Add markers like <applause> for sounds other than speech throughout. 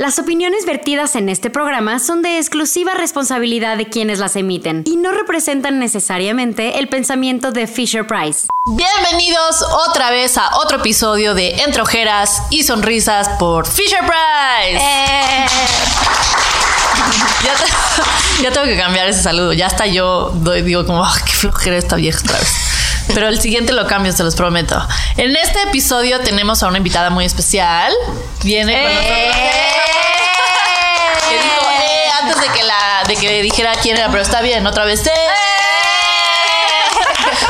Las opiniones vertidas en este programa son de exclusiva responsabilidad de quienes las emiten y no representan necesariamente el pensamiento de Fisher Price. Bienvenidos otra vez a otro episodio de Entre Ojeras y Sonrisas por Fisher Price. Eh. Ya, te- <laughs> ya tengo que cambiar ese saludo. Ya hasta yo doy- digo como, "Ah, qué flojera esta vieja otra vez. Pero el siguiente lo cambio, se los prometo. En este episodio tenemos a una invitada muy especial. Viene con nosotros. Que dijo, eh, antes de que la, de que dijera quién era, pero está bien, otra vez. eh.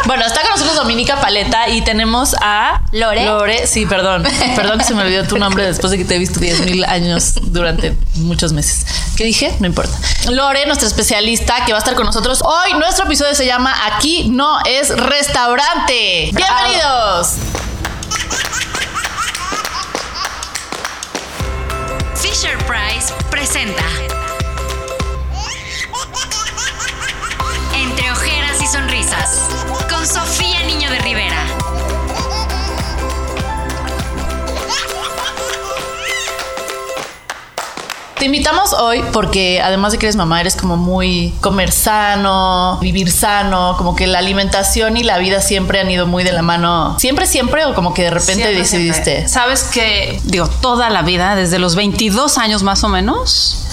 Bueno, está con nosotros Dominica Paleta y tenemos a Lore. Lore, sí, perdón. Perdón que se me olvidó tu nombre después de que te he visto 10 mil años durante muchos meses. ¿Qué dije? No importa. Lore, nuestra especialista que va a estar con nosotros. Hoy nuestro episodio se llama Aquí no es restaurante. Bienvenidos. Fisher Price presenta con Sofía Niño de Rivera. Te invitamos hoy porque además de que eres mamá, eres como muy comer sano, vivir sano, como que la alimentación y la vida siempre han ido muy de la mano. Siempre, siempre o como que de repente Siempre, decidiste. siempre. Sabes que, digo, toda la vida, desde los 22 años más o menos,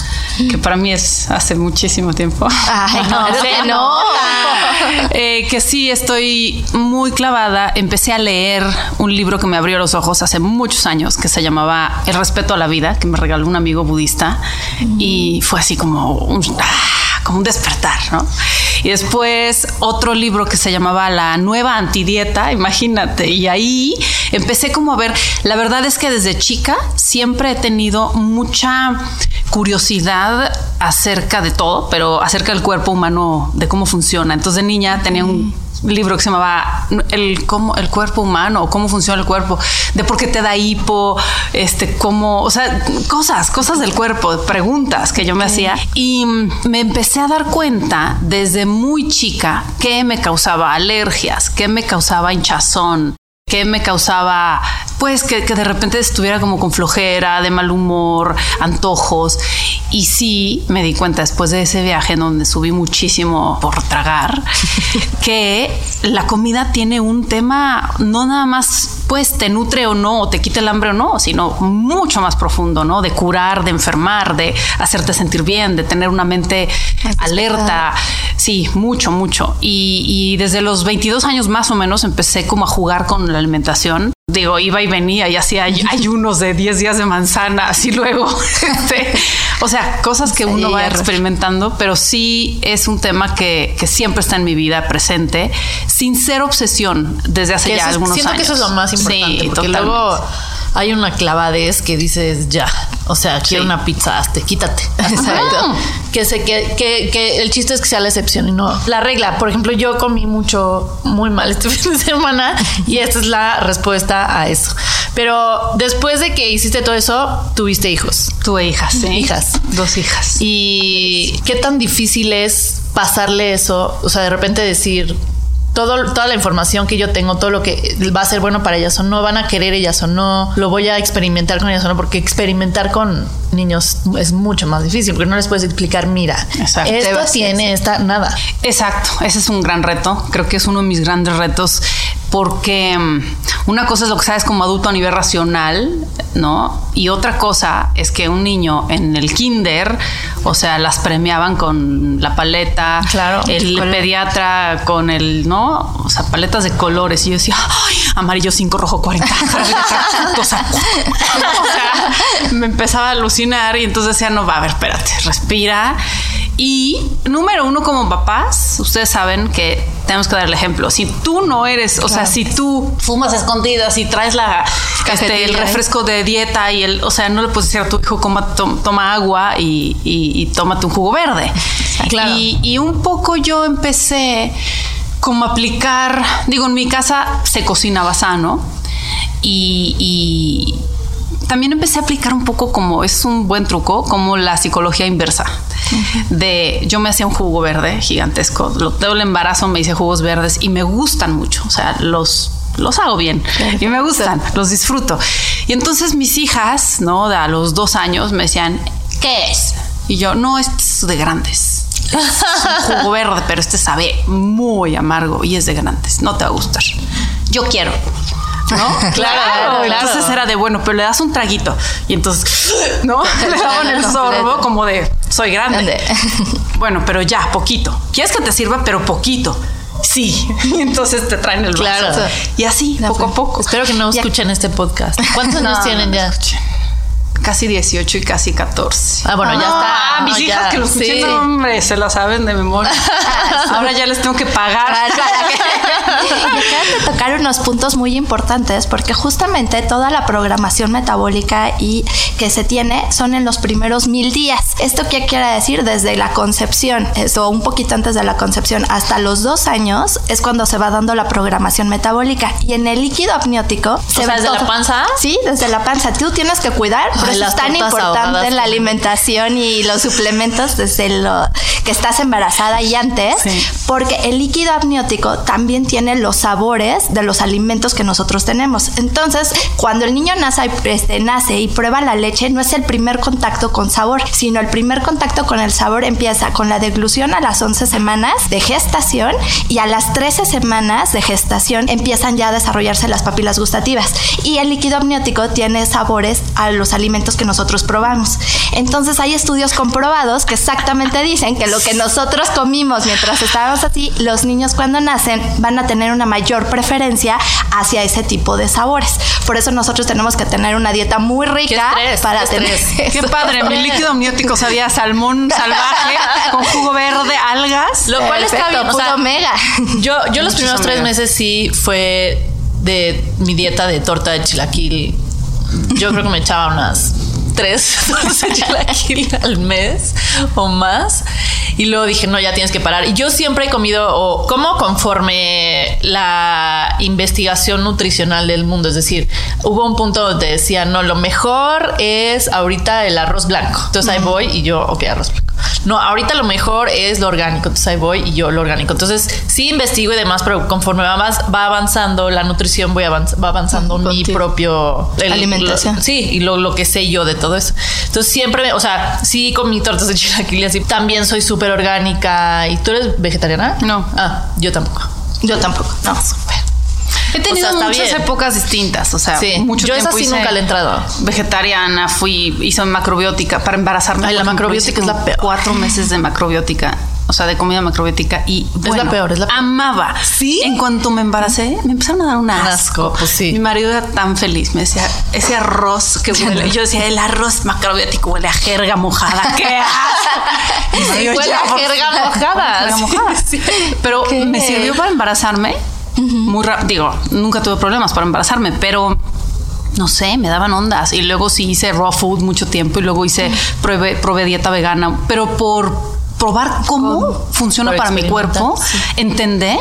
que para mí es hace muchísimo tiempo. Ay, <laughs> no, nota. Eh, que sí, estoy muy clavada. Empecé a leer un libro que me abrió los ojos hace muchos años que se llamaba El respeto a la vida, que me regaló un amigo budista. Y fue así como un, ah, como un despertar, ¿no? Y después otro libro que se llamaba La nueva antidieta, imagínate. Y ahí empecé como a ver, la verdad es que desde chica siempre he tenido mucha curiosidad acerca de todo, pero acerca del cuerpo humano, de cómo funciona. Entonces de niña tenía un libro que se llamaba el cómo el cuerpo humano o cómo funciona el cuerpo, de por qué te da hipo, este cómo, o sea, cosas, cosas del cuerpo, preguntas que yo me hacía. Y mm, me empecé a dar cuenta desde muy chica que me causaba alergias, que me causaba hinchazón, que me causaba, pues, que, que de repente estuviera como con flojera, de mal humor, antojos. Y sí me di cuenta después de ese viaje en donde subí muchísimo por tragar, <laughs> que la comida tiene un tema no nada más, pues, te nutre o no, o te quita el hambre o no, sino mucho más profundo, ¿no? De curar, de enfermar, de hacerte sentir bien, de tener una mente alerta. Sí, mucho, mucho. Y, y desde los 22 años más o menos empecé como a jugar con la alimentación. Digo, iba y venía y hacía ay- <laughs> ayunos de 10 días de manzana, así luego. <laughs> este, o sea, cosas que uno va experimentando, pero sí es un tema que, que siempre está en mi vida presente, sin ser obsesión desde hace ya es- algunos siento años. que eso es lo más importante. Sí, porque totalmente. luego hay una clavadez que dices ya. O sea, quiero Sí. una pizza, hazte, quítate. <laughs> Exacto. Que, se, que, que, que el chiste es que sea la excepción y no la regla. Por ejemplo, yo comí mucho, muy mal este <laughs> fin de semana y esta es la respuesta a eso. Pero después de que hiciste todo eso, tuviste hijos. Tuve hijas, sí. Hijas. Dos hijas. ¿Y qué tan difícil es pasarle eso? O sea, de repente decir, todo, toda la información que yo tengo, todo lo que va a ser bueno para ellas o no, van a querer ellas o no, lo voy a experimentar con ellas o no, porque experimentar con niños es mucho más difícil, porque no les puedes explicar, mira, Exacto. esto tiene esta, nada. Exacto, ese es un gran reto. Creo que es uno de mis grandes retos porque mm, una cosa es lo que sabes como adulto a nivel racional, ¿no? Y otra cosa es que un niño en el kinder, o sea, las premiaban con la paleta, Claro. el pediatra con el, ¿no? O sea, paletas de colores. Y yo decía, ay, amarillo 5, rojo 40. <laughs> o sea, <laughs> o sea, me empezaba a alucinar y entonces decía, no, va, a ver, espérate, respira. Y número uno, como papás, ustedes saben que tenemos que dar el ejemplo. Si tú no eres, o sea, si tú fumas escondidas y traes la, este, el refresco de dieta y el, o sea, no le puedes decir a tu hijo, coma, to- toma agua y, y, y tómate un jugo verde. Claro. Y, y un poco yo empecé como a aplicar, digo, en mi casa se cocinaba sano y, y también empecé a aplicar un poco como es un buen truco, como la psicología inversa. De yo me hacía un jugo verde gigantesco, lo, todo el embarazo me hice jugos verdes y me gustan mucho, o sea, los los hago bien y me gustan, los disfruto. Y entonces mis hijas, ¿no? De a los dos años me decían, ¿qué es? Y yo, no, este es de grandes. Es un jugo verde, pero este sabe muy amargo y es de grandes. No te va a gustar. Yo quiero. ¿No? <laughs> Claro, claro. Entonces era de bueno, pero le das un traguito. Y entonces, <laughs> ¿no? <laughs> Le daban el sorbo como de soy grande. Bueno, pero ya, poquito. Quieres que te sirva, pero poquito. Sí. Y entonces te traen el vaso. Claro. Y así, poco a poco. Espero que no escuchen este podcast. ¿Cuántos años No, tienen no ya? escuchen. Casi 18 y casi 14. Ah, bueno, ya está. Ah, mis hijas ya, que lo escuchen, sí. hombre, se la saben de memoria. <laughs> Ahora ya les tengo que pagar. Y acabas de tocar unos puntos muy importantes porque justamente toda la programación metabólica y que se tiene son en los primeros mil días. ¿Esto qué quiere decir? Desde la concepción, eso un poquito antes de la concepción, hasta los dos años es cuando se va dando la programación metabólica. Y en el líquido amniótico se sea, ve ¿desde la todo. panza? Sí, desde la panza. Tú tienes que cuidar, por eso es tan importante ahogadas la alimentación y los suplementos desde lo que estás embarazada y antes, Sí. porque el líquido amniótico también tiene los sabores de los alimentos que nosotros tenemos. Entonces, cuando el niño nace, este, nace y prueba la leche, no es el primer contacto con sabor, sino el primer contacto con el sabor empieza con la deglución a las 11 semanas de gestación y a las 13 semanas de gestación empiezan ya a desarrollarse las papilas gustativas. Y el líquido amniótico tiene sabores a los alimentos que nosotros probamos. Entonces hay estudios comprobados que exactamente dicen que lo que nosotros comimos mientras estábamos así, los niños cuando nacen van a tener una mayor preferencia hacia ese tipo de sabores. Por eso nosotros tenemos que tener una dieta muy rica estrés, para qué tener estrés. Qué padre, mi líquido amniótico sabía salmón salvaje con jugo verde, algas. Lo cual está Perfecto, bien. O sea, puro omega. Yo, yo los primeros tres meses sí fue de mi dieta de torta de chilaquil. Yo creo que me echaba unas tres <laughs> tortas de chilaquil al mes o más. Y luego dije, no, ya tienes que parar. Y yo siempre he comido, o como conforme la investigación nutricional del mundo. Es decir, hubo un punto donde decía, no, lo mejor es ahorita el arroz blanco. Entonces ahí voy y yo, ok, arroz blanco. No, ahorita lo mejor es lo orgánico. Entonces ahí voy y yo lo orgánico. Entonces sí investigo y demás, pero conforme va, más- va avanzando la nutrición, voy avanz- va avanzando mi propio el- Alimentación. lo- sí, y lo, lo que sé yo de todo eso. Entonces siempre, me- o sea, sí comí tortas de chilaquil y así. También soy súper orgánica. ¿Y tú eres vegetariana? No. Ah, yo tampoco. Yo tampoco. No. He tenido O sea, está muchas bien. épocas distintas, o sea, Sí. mucho Yo esa sí hice nunca le he entrado. Vegetariana, fui, hice macrobiótica para embarazarme. Ay, la ejemplo, macrobiótica es la peor. Cuatro meses de macrobiótica, o sea, de comida macrobiótica y bueno, la peor, es la peor. amaba. ¿Sí? En cuanto me embaracé, me empezaron a dar un asco. asco, pues sí. Mi marido era tan feliz, me decía, ese arroz que huele. Yo decía, el arroz macrobiótico huele a jerga mojada. ¡Qué <laughs> asco! Huele "Ya, a jerga favor". mojada. Pero me sirvió para embarazarme. Muy rápido. Digo, nunca tuve problemas para embarazarme, pero no sé, me daban ondas. Y luego sí hice raw food mucho tiempo y luego hice, probé, probé dieta vegana, pero por probar cómo funciona para mi cuerpo, sí. entender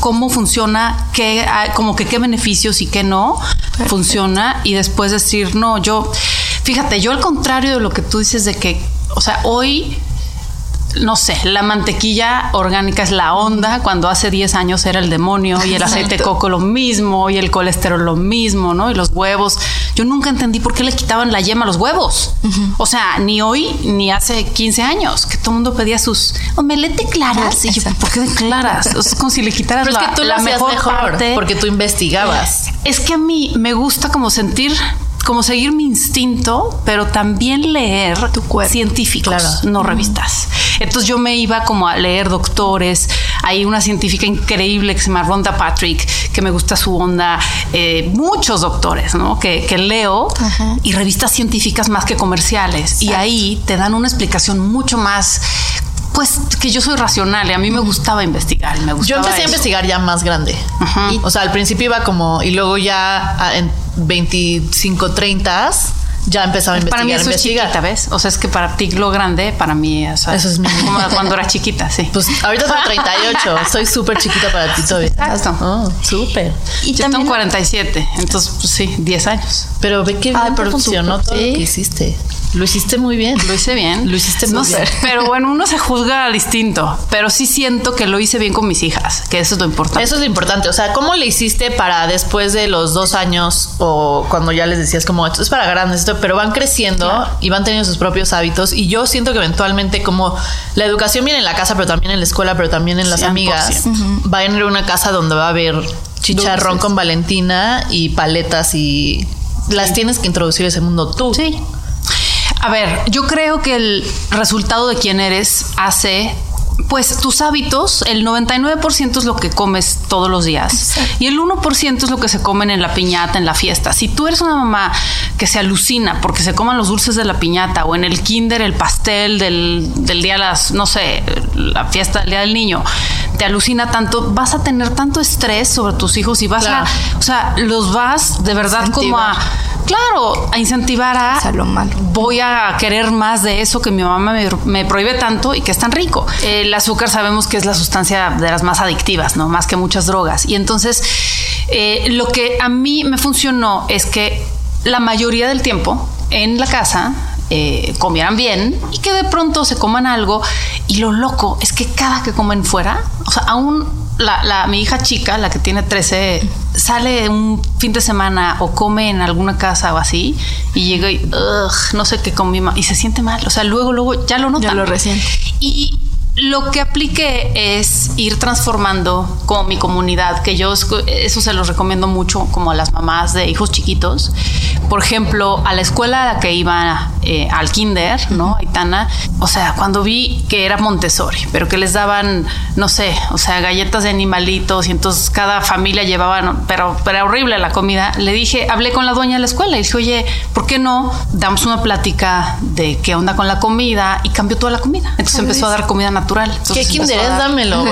cómo funciona, qué, como que qué beneficios y qué no funciona y después decir, no, yo, fíjate, yo al contrario de lo que tú dices de que, o sea, hoy no sé, la mantequilla orgánica es la onda, cuando hace 10 años era el demonio y el aceite de coco lo mismo y el colesterol lo mismo, ¿no? Y los huevos. Yo nunca entendí por qué le quitaban la yema a los huevos. O sea, ni hoy ni hace 15 años, que todo el mundo pedía sus omelette claras. Y yo, ¿por qué de claras? O sea, es como si le quitaras Pero es la, que tú la mejor, mejor, parte. porque tú investigabas. Es que a mí me gusta como sentir, como seguir mi instinto, pero también leer Tu cuerpo. científicos, Claro. no revistas. Entonces yo me iba como a leer doctores. Hay una científica increíble que se llama Rhonda Patrick, que me gusta su onda. eh, muchos doctores, ¿no? Que, que leo y revistas científicas más que comerciales. Y ahí te dan una explicación mucho más. Pues que yo soy racional y a mí me gustaba investigar. Yo empecé a investigar ya más grande. Y, o sea, al principio iba como, y luego ya en 25, 30 ya empezaba a investigar. Para mí eso es investigar. chiquita, ¿ves? O sea, es que para ti lo grande, para mí o sea, Eso es mi- como cuando era chiquita, sí. Pues ahorita tengo 38, <laughs> soy súper chiquita para ti todavía. Exacto. Oh, súper. Y Yo también tengo 47, entonces pues sí, 10 años. Pero ve que bien Ah, pero funcionó súper, todo sí. lo que hiciste. Lo hiciste muy bien. Lo hice bien. Lo hiciste muy no bien. Sé, <laughs> pero bueno, uno se juzga distinto. Pero sí siento que lo hice bien con mis hijas, que eso es lo importante. Eso es lo importante. O sea, ¿cómo le hiciste para después de los dos años o cuando ya les decías como esto es para grandes, esto, pero van creciendo y van teniendo sus propios hábitos? Y yo siento que eventualmente, como la educación viene en la casa, pero también en la escuela, pero también en las 100%. amigas, va a ir una casa donde va a haber chicharrón Dulces. con Valentina y paletas y las tienes que introducir a ese mundo tú. Sí. A ver, yo creo que el resultado de quién eres hace pues tus hábitos, el 99% es lo que comes todos los días y el 1% es lo que se comen en la piñata, en la fiesta. Si tú eres una mamá que se alucina porque se coman los dulces de la piñata o en el kinder el pastel del, del día las, no sé, la fiesta del día del niño, te alucina tanto, vas a tener tanto estrés sobre tus hijos y vas Claro. a, o sea, los vas de verdad como a, claro, a incentivar a lo malo. voy a querer más de eso que mi mamá me, me prohíbe tanto y que es tan rico. El azúcar sabemos que es la sustancia de las más adictivas, ¿no? Más que muchas drogas. Y entonces, eh, lo que a mí me funcionó es que la mayoría del tiempo en la casa eh, comieran bien y que de pronto se coman algo. Y lo loco es que cada que comen fuera, o sea, aún la, la- mi hija chica, la que tiene 13, sale un fin de semana o come en alguna casa o así y llega y "Ugh, no sé qué comí ma-", y se siente mal. O sea, luego, luego ya lo nota. Ya lo resiente. Y lo que apliqué es ir transformando como mi comunidad, que yo eso se los recomiendo mucho como a las mamás de hijos chiquitos. Por ejemplo, a la escuela a la que iba eh, al kinder, ¿no? Aitana, o sea, cuando vi que era Montessori, pero que les daban, no sé, o sea, galletas de animalitos y entonces cada familia llevaba, no, pero, pero era horrible la comida, le dije, hablé con la dueña de la escuela y dije, oye, ¿por qué no damos una plática de qué onda con la comida? Y cambió toda la comida. Entonces empezó a dar comida natural. Entonces ¿Qué kinder a es? Dámelo,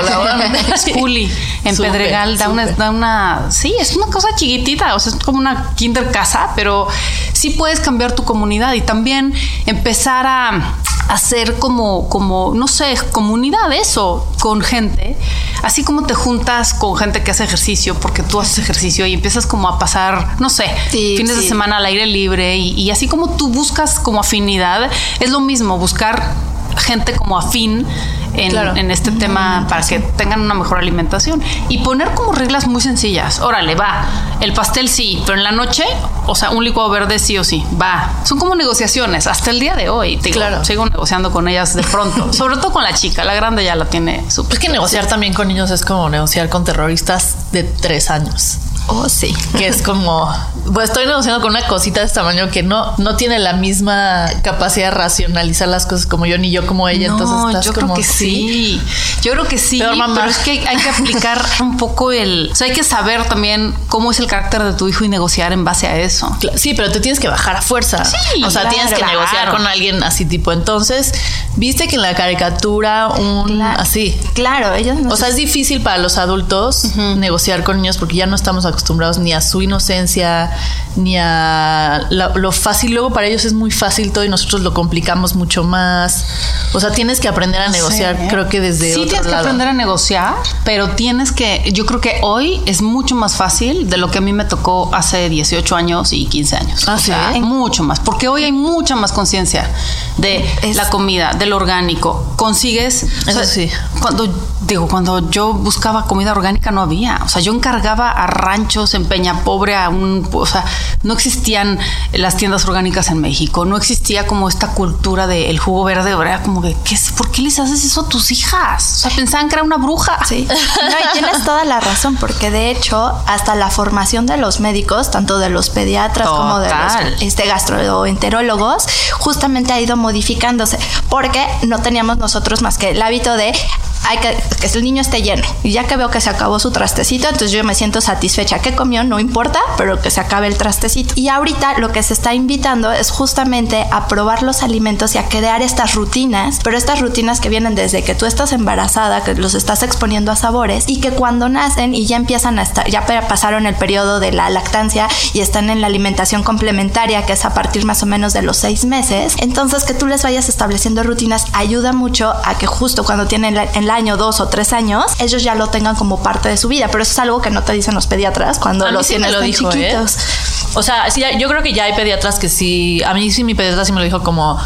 es Puli, en Pedregal, da una, da una. Sí, es una cosa chiquitita, o sea, es como una kinder casa, pero sí puedes cambiar tu comunidad y también empezar a hacer como, como, no sé, comunidad, eso, con gente. Así como te juntas con gente que hace ejercicio, porque tú haces ejercicio y empiezas como a pasar, no sé, Sí, fines de semana al aire libre y, y así como tú buscas como afinidad, es lo mismo, buscar gente como afín en, Claro. en este tema para que tengan una mejor alimentación y poner como reglas muy sencillas. Órale, va. El pastel sí, pero en la noche, o sea, un licuado verde sí o sí, va. Son como negociaciones hasta el día de hoy. te digo, Claro. Sigo negociando con ellas de pronto, <laughs> sobre todo con la chica, la grande ya la tiene súper. Es que negociar también con niños es como negociar con terroristas de tres años. Oh, sí. <laughs> que es como, pues estoy negociando con una cosita de este tamaño que no, no tiene la misma capacidad de racionalizar las cosas como yo ni yo como ella. entonces estás yo como, creo que sí. Yo creo que sí. Mamá. Pero es que hay, que aplicar <laughs> un poco el. O sea, hay que saber también cómo es el carácter de tu hijo y negociar en base a eso. Sí, pero te tienes que bajar a fuerza. Sí, o sea, claro, tienes que claro. negociar con alguien así tipo. Entonces, viste que en la caricatura un así. Claro, ellos no O sea, es difícil para los adultos negociar con niños porque ya no estamos acostumbrados ni a su inocencia, ni a la- lo fácil. Luego para ellos es muy fácil todo y nosotros lo complicamos mucho más. O sea, tienes que aprender a negociar, sé, ¿eh? creo que desde sí otro tienes que lado. aprender a negociar, pero tienes que, yo creo que hoy es mucho más fácil de lo que a mí me tocó hace 18 años y 15 años. Ah, O ¿sí? sea, mucho más, porque hoy hay mucha más conciencia de Es- la comida, del orgánico. Consigues, o Eso sea, sí. cuando digo, cuando yo buscaba comida orgánica no había, o sea, yo encargaba a ranchos en Peña Pobre a un, o sea, no existían las tiendas orgánicas en México, no existía como esta cultura del jugo verde, era como que, ¿qué es? ¿por qué les haces eso a tus hijas? O sea, pensaban que era una bruja. Sí, no, y tienes toda la razón, porque de hecho, hasta la formación de los médicos, tanto de los pediatras como de los este, gastroenterólogos, justamente ha ido modificándose, porque no teníamos nosotros más que el hábito de hay que, que el niño esté lleno. Y ya que veo que se acabó su trastecito, entonces yo me siento satisfecha. ¿Qué comió? No importa, pero que se acabe el trastecito. Y ahorita lo que se está invitando es justamente a probar los alimentos y a crear estas rutinas, pero estas rutinas que vienen desde que tú estás embarazada, que los estás exponiendo a sabores y que cuando nacen y ya empiezan a estar, ya pasaron el periodo de la lactancia y están en la alimentación complementaria, que es a partir más o menos de los seis meses, entonces que tú les vayas estableciendo rutinas ayuda mucho a que justo cuando tienen la- el año dos o tres años, ellos ya lo tengan como parte de su vida, pero eso es algo que no te dicen los pediatras cuando A los sí tienes lo tan dijo, ¿eh? chiquitos. O sea, sí, yo creo que ya hay pediatras que sí. A mí sí, mi pediatra sí me lo dijo como.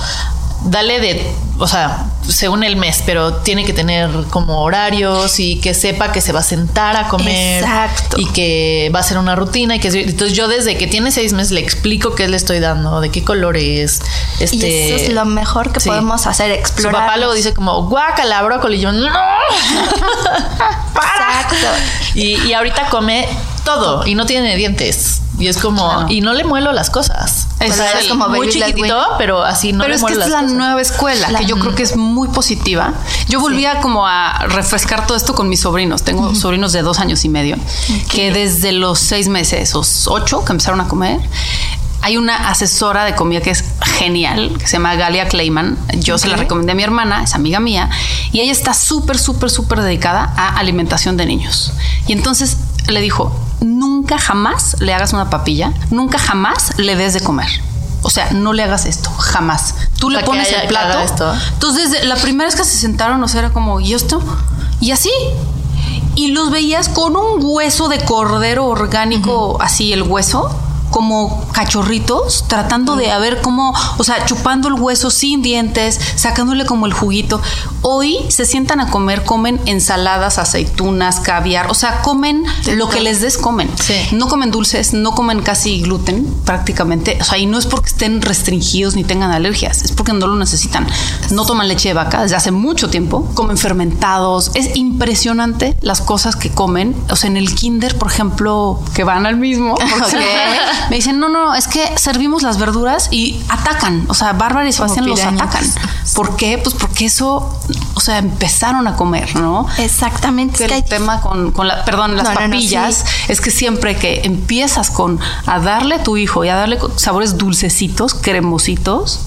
Dale de. O sea, según el mes, pero tiene que tener como horarios y que sepa que se va a sentar a comer. Exacto. Y que va a ser una rutina. y que Entonces, yo desde que tiene seis meses le explico qué le estoy dando, de qué color es. Este, y eso es lo mejor que sí. podemos hacer, explorar. Su papá luego dice como, guácala, brócoli. Y yo, no. ¡Para! <laughs> Exacto. Y, y ahorita come todo y no tiene dientes. Y es como, y no le muelo las cosas. Es, O sea, es como muy chiquitito, pero así no Pero le es que muelo esta es las la cosas. nueva escuela, La- que yo creo que es muy positiva. Yo volvía como a refrescar todo esto con mis sobrinos. Tengo sobrinos de dos años y medio, que desde los seis meses, o ocho, que empezaron a comer, hay una asesora de comida que es genial, que se llama Galia Clayman. Yo se la recomendé a mi hermana, es amiga mía, y ella está súper, súper, súper dedicada a alimentación de niños. Y entonces le dijo, nunca jamás le hagas una papilla, nunca jamás le des de comer. O sea, no le hagas esto, jamás. Tú O le sea, pones el plato. esto. Entonces, la primera vez que se sentaron, o sea, era como, ¿y esto? Y así. Y los veías con un hueso de cordero orgánico, así el hueso, como cachorritos, tratando de a ver cómo, o sea, chupando el hueso sin dientes, sacándole como el juguito. Hoy se sientan a comer, comen ensaladas, aceitunas, caviar, o sea, comen lo que les des, comen. Sí. No comen dulces, no comen casi gluten prácticamente. O sea, y no es porque estén restringidos ni tengan alergias, es porque no lo necesitan. No toman leche de vaca desde hace mucho tiempo, comen fermentados. Es impresionante las cosas que comen. O sea, en el kinder, por ejemplo, que van al mismo, <laughs> porque me dicen, no, no, es que servimos las verduras y atacan. O sea, Bárbara y Sebastián los atacan. ¿Por qué? Pues porque eso, o sea, empezaron a comer, ¿no? Exactamente. que Es que el hay- tema con, con la, perdón, las No, no, no, papillas sí. es que siempre que empiezas con a darle a tu hijo y a darle sabores dulcecitos, cremositos,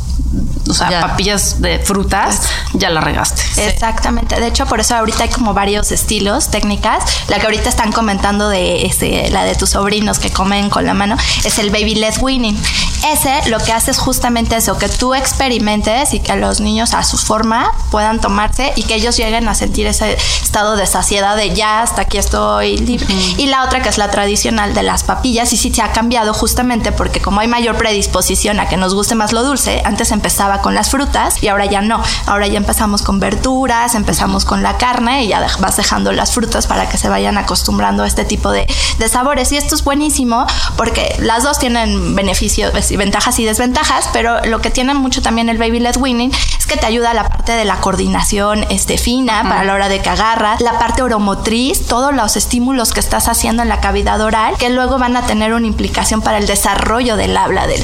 o sea, Ya. papillas de frutas, ya la regaste. Exactamente. De hecho, por eso ahorita hay como varios estilos, técnicas. La que ahorita están comentando de este, la de tus sobrinos que comen con la mano, es el baby led weaning. Ese lo que hace es justamente eso, que tú experimentes y que los niños a su forma puedan tomarse y que ellos lleguen a sentir ese estado de saciedad de ya hasta aquí estoy libre. Y la otra que es la tradicional de las papillas y sí se ha cambiado justamente porque como hay mayor predisposición a que nos guste más lo dulce, antes empezaba con las frutas y ahora ya no. Ahora ya empezamos con verduras, empezamos con la carne y ya vas dejando las frutas para que se vayan acostumbrando a este tipo de, de sabores. Y esto es buenísimo porque las dos tienen beneficios, pues, y ventajas y desventajas, pero lo que tiene mucho también el baby led weaning es que te ayuda a la parte de la coordinación este, fina para la hora de que agarras, la parte oromotriz, todos los estímulos que estás haciendo en la cavidad oral que luego van a tener una implicación para el desarrollo del habla del,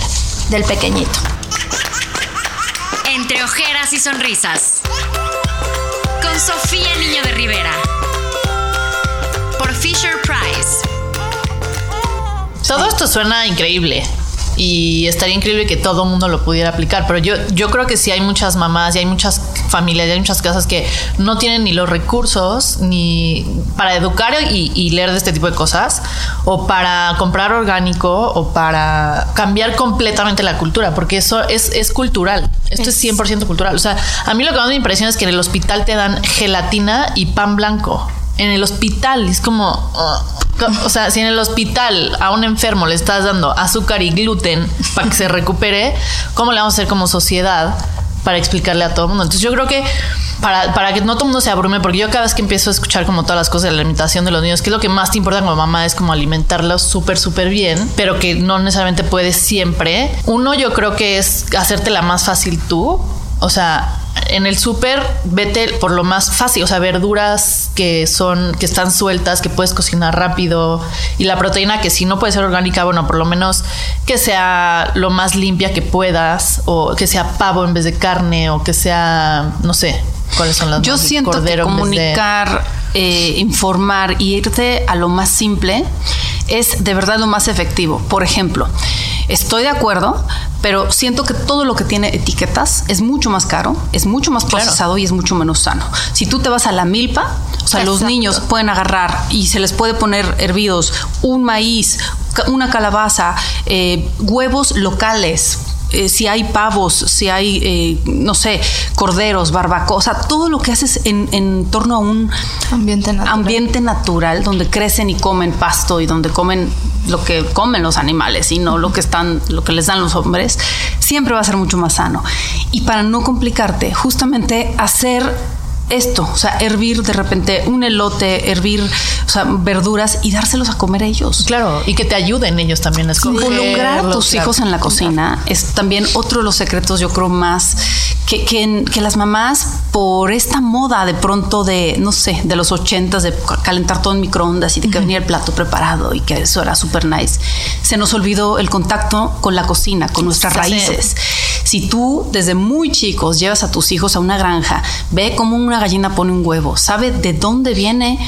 del pequeñito. Entre ojeras y sonrisas. Con Sofía Niño de Rivera. Por Fisher Price. Todo esto suena increíble. Y estaría increíble que todo el mundo lo pudiera aplicar. Pero yo, yo creo que sí hay muchas mamás y hay muchas familias y hay muchas casas que no tienen ni los recursos ni para educar y, y leer de este tipo de cosas, o para comprar orgánico, o para cambiar completamente la cultura, porque eso es, es cultural. Esto es 100% cultural. O sea, a mí lo que más me impresiona es que en el hospital te dan gelatina y pan blanco. En el hospital es como, o sea, si en el hospital a un enfermo le estás dando azúcar y gluten para que se recupere, ¿cómo le vamos a hacer como sociedad para explicarle a todo el mundo? Entonces yo creo que para, para que no todo el mundo se abrume, porque yo cada vez que empiezo a escuchar como todas las cosas de la alimentación de los niños, que es lo que más te importa como mamá, es como alimentarlos súper, súper bien, pero que no necesariamente puedes siempre. Uno yo creo que es hacértela más fácil tú, o sea, en el súper vete por lo más fácil, o sea, verduras que son que están sueltas, que puedes cocinar rápido y la proteína que si no puede ser orgánica, bueno, por lo menos que sea lo más limpia que puedas o que sea pavo en vez de carne o que sea, no sé, cuáles son las Yo más- siento que vez de- comunicar, eh, informar y irte a lo más simple es de verdad lo más efectivo. Por ejemplo, estoy de acuerdo, pero siento que todo lo que tiene etiquetas es mucho más caro, es mucho más procesado y es mucho menos sano. Si tú te vas a la milpa, o sea, los niños pueden agarrar y se les puede poner hervidos un maíz, una calabaza, eh, huevos locales, eh, si hay pavos, si hay, eh, no sé, corderos, barbacoa, o sea, todo lo que haces en, en torno a un Ambiente natural. ambiente natural donde crecen y comen pasto y donde comen lo que comen los animales y no lo que están, lo que les dan los hombres, siempre va a ser mucho más sano. Y para no complicarte, justamente hacer esto, o sea, hervir de repente un elote, hervir, o sea, verduras y dárselos a comer ellos. Claro, y que te ayuden ellos también a escoger. Involucrar a tus hijos en la cocina es también otro de los secretos, yo creo, más que, que, que las mamás, por esta moda de pronto de, no sé, de los ochentas, de calentar todo en microondas y de que venía el plato preparado y que eso era súper nice, se nos olvidó el contacto con la cocina, con nuestras raíces. Si tú desde muy chicos llevas a tus hijos a una granja, ve cómo una gallina pone un huevo, sabe de dónde viene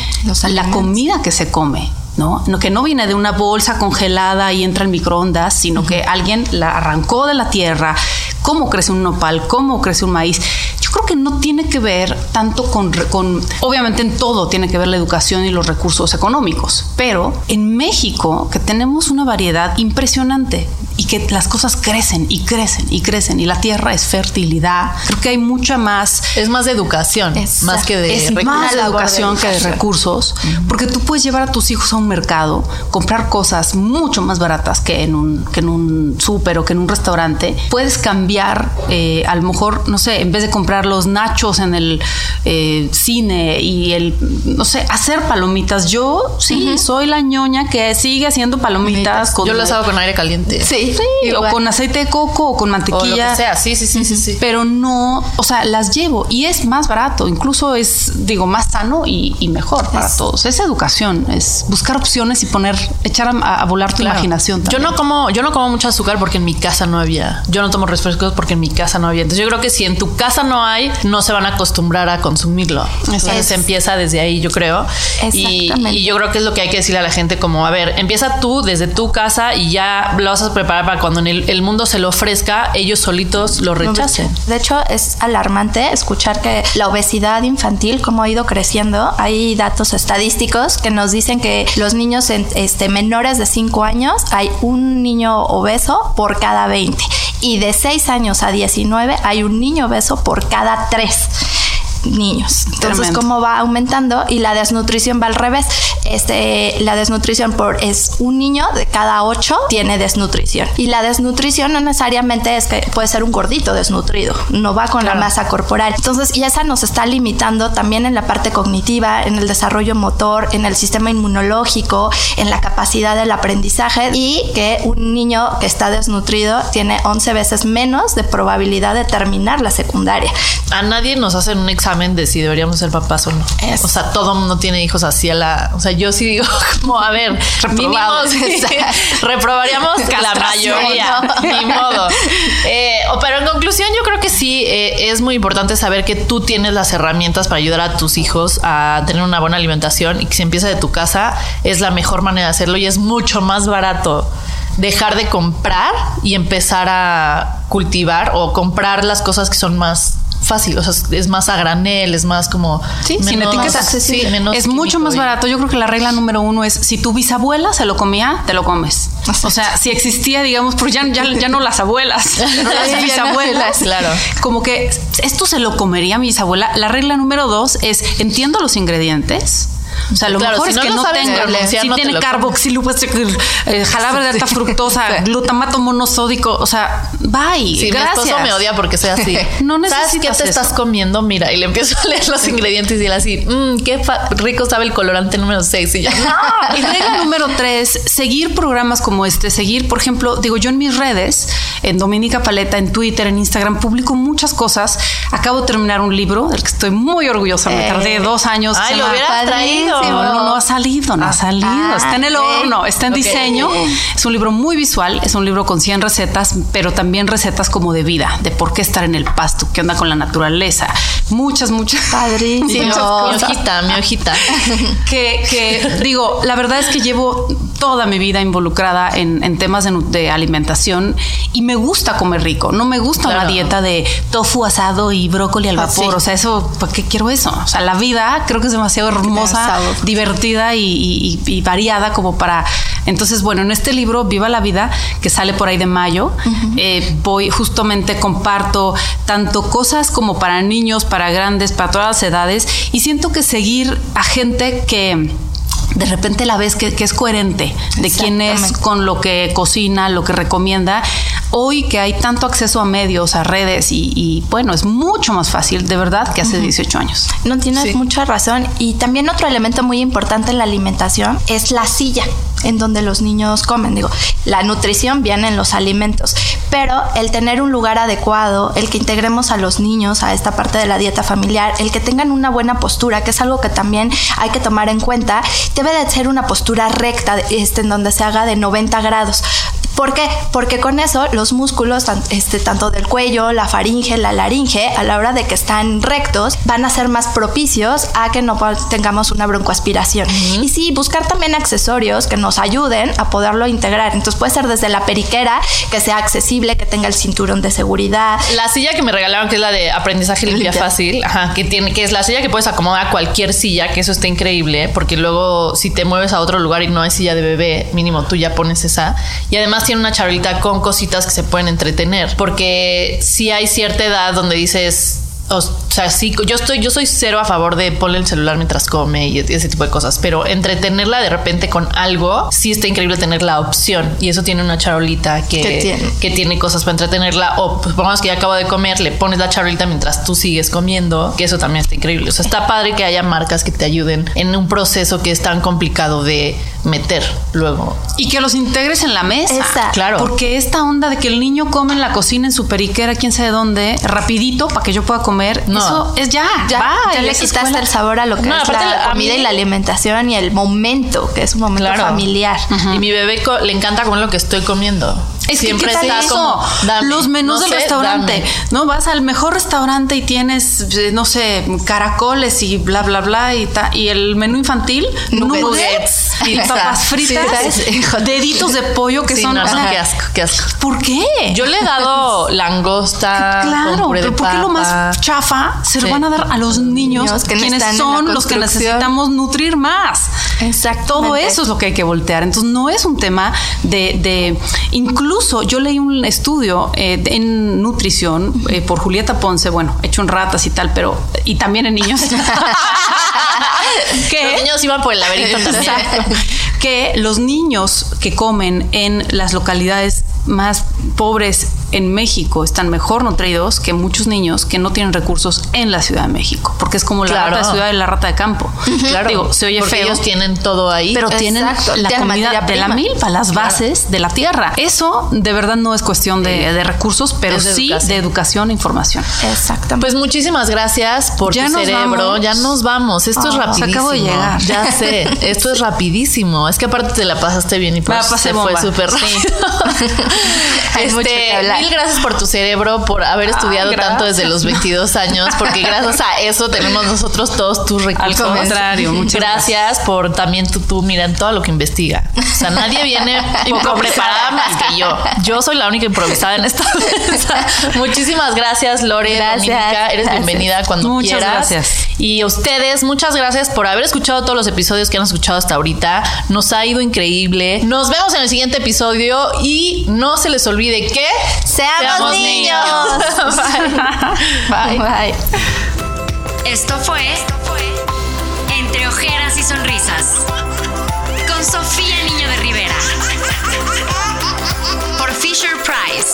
la comida que se come. ¿no? No, que no viene de una bolsa congelada y entra en microondas, sino que alguien la arrancó de la tierra, cómo crece un nopal, cómo crece un maíz. Yo creo que no tiene que ver tanto con, con, obviamente en todo tiene que ver la educación y los recursos económicos, pero en México que tenemos una variedad impresionante y que las cosas crecen y crecen y crecen y la tierra es fertilidad, creo que hay mucha más Es más de educación, Exacto. más que de es más de labor de educación que de recursos, porque tú puedes llevar a tus hijos a un mercado, comprar cosas mucho más baratas que en un, que en un súper o que en un restaurante. Puedes cambiar, eh, a lo mejor, no sé, en vez de comprar los nachos en el eh, cine y el, no sé, hacer palomitas. Yo sí, soy la ñoña que sigue haciendo palomitas. Con Yo las hago con aire caliente. Sí, Sí, o con aceite de coco o con O mantequilla lo que sea, sí, sí, sí, sí, sí. pero no, o sea, las llevo y es más barato, incluso es, digo, más sano y, y mejor para todos. Es educación, es buscar opciones y poner, echar a, a volar tu Claro. imaginación. Yo no como, yo no como mucho azúcar porque en mi casa no había. Yo no tomo refrescos porque en mi casa no había. Entonces yo creo que si en tu casa no hay, no se van a acostumbrar a consumirlo. Entonces Es- se empieza desde ahí, yo creo. Y, y yo creo que es lo que hay que decirle a la gente como, a ver, empieza tú desde tu casa y ya lo vas a preparar para cuando en el, el mundo se lo ofrezca, ellos solitos lo rechacen. De hecho, es alarmante escuchar que la obesidad infantil, como ha ido creciendo, hay datos estadísticos que nos dicen que los niños en- este, menores de 5 años hay un niño obeso por cada 20 y de 6 años a 19 hay un niño obeso por cada 3 niños. Entonces, Tremendo. cómo va aumentando y la desnutrición va al revés. Este, la desnutrición por es un niño de cada ocho tiene desnutrición. Y la desnutrición no necesariamente es que puede ser un gordito desnutrido, no va con la masa corporal. Entonces, y esa nos está limitando también en la parte cognitiva, en el desarrollo motor, en el sistema inmunológico, en la capacidad del aprendizaje y que un niño que está desnutrido tiene 11 veces menos de probabilidad de terminar la secundaria. A nadie nos hacen un examen de si deberíamos ser papás o no. Es- O sea, todo mundo tiene hijos así a la. O sea, yo sí digo, <laughs> como, a ver, mínimo Reprobados. sí, reprobaríamos la mayoría. <laughs> Ni modo. Eh, pero en conclusión, yo creo que sí eh, es muy importante saber que tú tienes las herramientas para ayudar a tus hijos a tener una buena alimentación y que si empieza de tu casa es la mejor manera de hacerlo y es mucho más barato dejar de comprar y empezar a cultivar o comprar las cosas que son más fáciles, o sea, es más a granel, es más como Sí, sin menos- etiquetas. sí, menos es mucho más barato. Yo creo que la regla número uno es si tu bisabuela se lo comía, te lo comes. O sea, si existía, digamos, pues ya, ya, ya no las abuelas, <laughs> pero las Ya no bisabuelas. Claro. Como que esto se lo comería mi bisabuela. La regla número dos es entiendo los ingredientes. O sea, lo Claro, mejor si es no que no tenga, si no te tiene carboxilupo, eh, jalabe de alta fructosa, <laughs> glutamato monosódico, o sea, bye, Sí, gracias. mi esposo me odia porque soy así. <laughs> No ¿Sabes qué necesitas te eso. estás comiendo? Mira, y le empiezo a leer los ingredientes y él así, mmm, qué rico sabe el colorante número 6. Y no. Y regla <laughs> número tres, seguir programas como este, seguir, por ejemplo, digo yo en mis redes, en Dominica Paleta, en Twitter, en Instagram, publico muchas cosas. Acabo de terminar un libro del que estoy muy orgullosa, me Eh. tardé dos años. Ay, lo hubieras traído. No, no, ha salido, no ha salido. ah, está en el horno, está en diseño. Es un libro muy visual, es un libro con 100 recetas, pero también recetas como de vida, de por qué estar en el pasto, qué onda con la naturaleza. Muchas, muchas. Padrísimo. Mi, <laughs> Muchas mi cosas. hojita, mi hojita. que, que, digo, la verdad es que llevo toda mi vida involucrada en, en temas de, alimentación y me gusta comer rico. No me gusta una dieta de tofu asado y brócoli al Ah, vapor. sí. O sea, eso, ¿para qué quiero eso? O sea, la vida creo que es demasiado hermosa, divertida y, y- y variada como para. Entonces, bueno, en este libro, Viva la Vida, que sale por ahí de mayo, eh, voy justamente comparto tanto cosas como para niños, para grandes, para todas las edades, y siento que seguir a gente que de repente la ves que, que es coherente de quién es con lo que cocina, lo que recomienda. Hoy que hay tanto acceso a medios, a redes y, y, bueno, es mucho más fácil de verdad que hace 18 años. No tienes Sí. mucha razón. Y también otro elemento muy importante en la alimentación es la silla en donde los niños comen. Digo, la nutrición viene en los alimentos, pero el tener un lugar adecuado, el que integremos a los niños a esta parte de la dieta familiar, el que tengan una buena postura, que es algo que también hay que tomar en cuenta, debe de ser una postura recta, este, en donde se haga de 90 grados. ¿Por qué? Porque con eso los músculos, este, tanto del cuello, la faringe, la laringe, a la hora de que están rectos, van a ser más propicios a que no tengamos una broncoaspiración. Y sí, buscar también accesorios que nos ayuden a poderlo integrar. Entonces puede ser desde la periquera, que sea accesible, que tenga el cinturón de seguridad. La silla que me regalaron, que es la de aprendizaje limpia Limpia. fácil, ajá, que tiene, que es la silla que puedes acomodar a cualquier silla, que eso está increíble, porque luego si te mueves a otro lugar y no hay silla de bebé, mínimo tú ya pones esa. Y además tiene una charolita con cositas que se pueden entretener, porque si hay cierta edad donde dices, o sea, sí, yo estoy, yo soy cero a favor de ponerle el celular mientras come y ese tipo de cosas, pero entretenerla de repente con algo, sí está increíble tener la opción. Y eso tiene una charolita que, ¿Qué tiene? que tiene cosas para entretenerla o pues pongamos que ya acabo de comer, le pones la charolita mientras tú sigues comiendo, que eso también está increíble. O sea, está padre que haya marcas que te ayuden en un proceso que es tan complicado de meter luego. Y que los integres en la mesa. Claro. Porque esta onda de que el niño come en la cocina, en su periquera, quién sabe dónde, rapidito para que yo pueda comer, No. eso es ya. Ya, va, ya le quitaste escuela- el sabor a lo que No, es la comida mí- y la alimentación y el momento, que es un momento Claro. familiar. Y mi bebé le encanta comer lo que estoy comiendo. Es que Siempre ¿qué tal eso? como, dame, los menús no del sé, restaurante, dame. ¿no? Vas al mejor restaurante y tienes, eh, no sé, caracoles y bla, bla, bla, y, ta- y el menú infantil, Nuggets. nuggets y papas fritas, Sí, <laughs> deditos de pollo que Sí, son... no, o no, sea, qué asco, qué asco. ¿Por qué? Yo le he dado <laughs> langosta con Claro, puré de pero ¿por qué lo más chafa se lo van a dar a los niños, Niños que quienes son los que necesitamos nutrir más? Exactamente. Todo eso es lo que hay que voltear. Entonces, no es un tema de. de- incluso yo leí un estudio eh, en nutrición eh, por Julieta Ponce, bueno, hecho en ratas y tal, pero. y también en niños. <laughs> que, Los niños iban por el laberinto también. Exacto. que los niños que comen en las localidades más pobres en México están mejor nutridos que muchos niños que no tienen recursos en la Ciudad de México, porque es como la Claro. rata de ciudad y la rata de campo. Claro. Digo, se oye porque feo. ellos tienen todo ahí. pero tienen la tienen comida de la milpa, las Claro. bases de la tierra. Eso de verdad no es cuestión de, de recursos, pero de sí educación. de educación e información. Exactamente. Pues muchísimas gracias por Ya tu nos cerebro. vamos. Ya nos vamos. Esto es rapidísimo. acabo de llegar. Ya sé. <laughs> Esto es rapidísimo. Es que aparte te la pasaste bien y por Me la pasé se bomba. fue súper Sí. <laughs> mucho que este, hablar. mil gracias por tu cerebro, por haber estudiado Ay, tanto gracias. desde los 22 años, porque gracias a eso tenemos nosotros todos tus recursos. Al contrario, muchas gracias por también tú, tú, mira, en todo lo que investiga. O sea, nadie viene <laughs> poco preparada más que yo. Yo soy la única improvisada en esta <laughs> mesa. Muchísimas gracias, Lore, Gracias, Dominica. Eres gracias. bienvenida cuando Muchas quieras. gracias. Y ustedes, muchas gracias por haber escuchado todos los episodios que han escuchado hasta ahorita. Nos ha ido increíble. Nos vemos en el siguiente episodio y no se les olvide que seamos, niños. <laughs> Bye. Bye. Esto fue Entre ojeras y sonrisas con Sofía Niño de Rivera por Fisher Price.